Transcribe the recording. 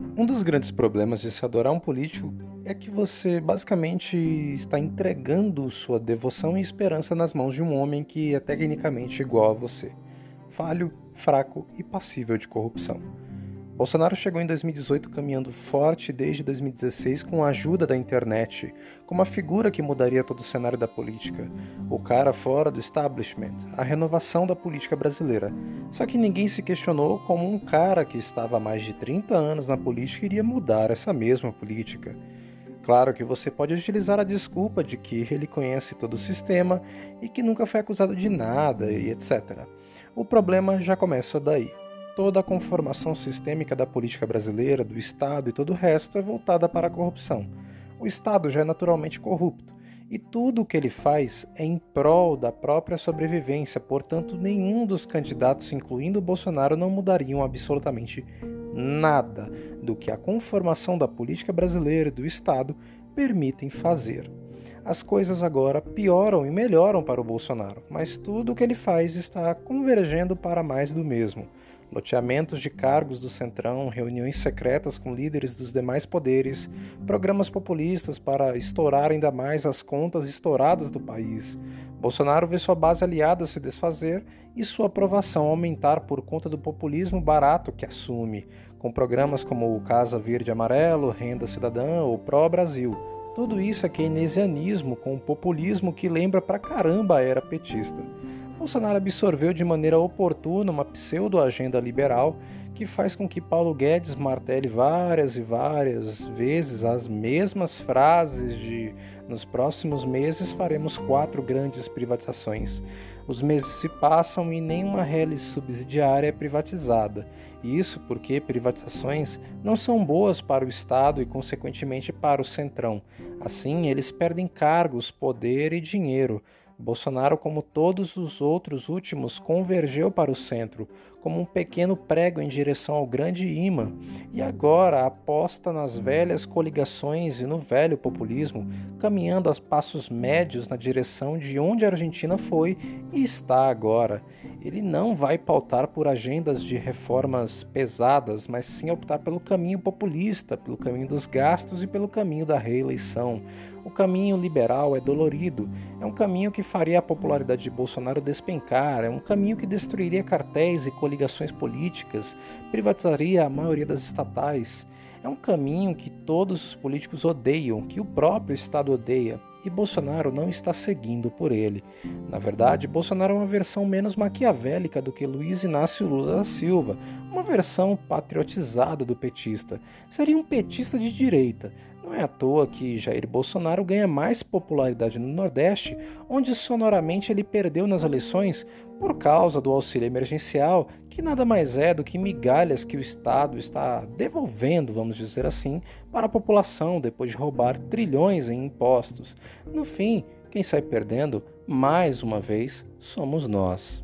Um dos grandes problemas de se adorar um político é que você basicamente está entregando sua devoção e esperança nas mãos de um homem que é tecnicamente igual a você, falho, fraco e passível de corrupção. Bolsonaro chegou em 2018 caminhando forte desde 2016 com a ajuda da internet, como a figura que mudaria todo o cenário da política, o cara fora do establishment, a renovação da política brasileira. Só que ninguém se questionou como um cara que estava há mais de 30 anos na política iria mudar essa mesma política. Claro que você pode utilizar a desculpa de que ele conhece todo o sistema e que nunca foi acusado de nada e etc. O problema já começa daí. Toda a conformação sistêmica da política brasileira, do Estado e todo o resto é voltada para a corrupção. O Estado já é naturalmente corrupto e tudo o que ele faz é em prol da própria sobrevivência, portanto, nenhum dos candidatos, incluindo o Bolsonaro, não mudariam absolutamente nada do que a conformação da política brasileira e do Estado permitem fazer. As coisas agora pioram e melhoram para o Bolsonaro, mas tudo o que ele faz está convergendo para mais do mesmo loteamentos de cargos do Centrão, reuniões secretas com líderes dos demais poderes, programas populistas para estourar ainda mais as contas estouradas do país. Bolsonaro vê sua base aliada se desfazer e sua aprovação aumentar por conta do populismo barato que assume, com programas como o Casa Verde Amarelo, Renda Cidadã ou Pró Brasil. Tudo isso é keynesianismo com um populismo que lembra pra caramba a era petista. Bolsonaro absorveu de maneira oportuna uma pseudo-agenda liberal que faz com que Paulo Guedes martele várias e várias vezes as mesmas frases de nos próximos meses faremos quatro grandes privatizações. Os meses se passam e nenhuma rede subsidiária é privatizada. Isso porque privatizações não são boas para o Estado e, consequentemente, para o Centrão. Assim, eles perdem cargos, poder e dinheiro. Bolsonaro, como todos os outros últimos, convergeu para o centro, como um pequeno prego em direção ao grande imã, e agora aposta nas velhas coligações e no velho populismo, caminhando a passos médios na direção de onde a Argentina foi e está agora. Ele não vai pautar por agendas de reformas pesadas, mas sim optar pelo caminho populista, pelo caminho dos gastos e pelo caminho da reeleição. O caminho liberal é dolorido, é um caminho que faria a popularidade de Bolsonaro despencar, é um caminho que destruiria cartéis e coligações políticas, privatizaria a maioria das estatais. É um caminho que todos os políticos odeiam, que o próprio Estado odeia, e Bolsonaro não está seguindo por ele. Na verdade, Bolsonaro é uma versão menos maquiavélica do que Luiz Inácio Lula da Silva, uma versão patriotizada do petista. Seria um petista de direita. Não é à toa que Jair Bolsonaro ganha mais popularidade no Nordeste, onde sonoramente ele perdeu nas eleições por causa do auxílio emergencial, que nada mais é do que migalhas que o Estado está devolvendo, vamos dizer assim, para a população depois de roubar trilhões em impostos. No fim, quem sai perdendo, mais uma vez, somos nós.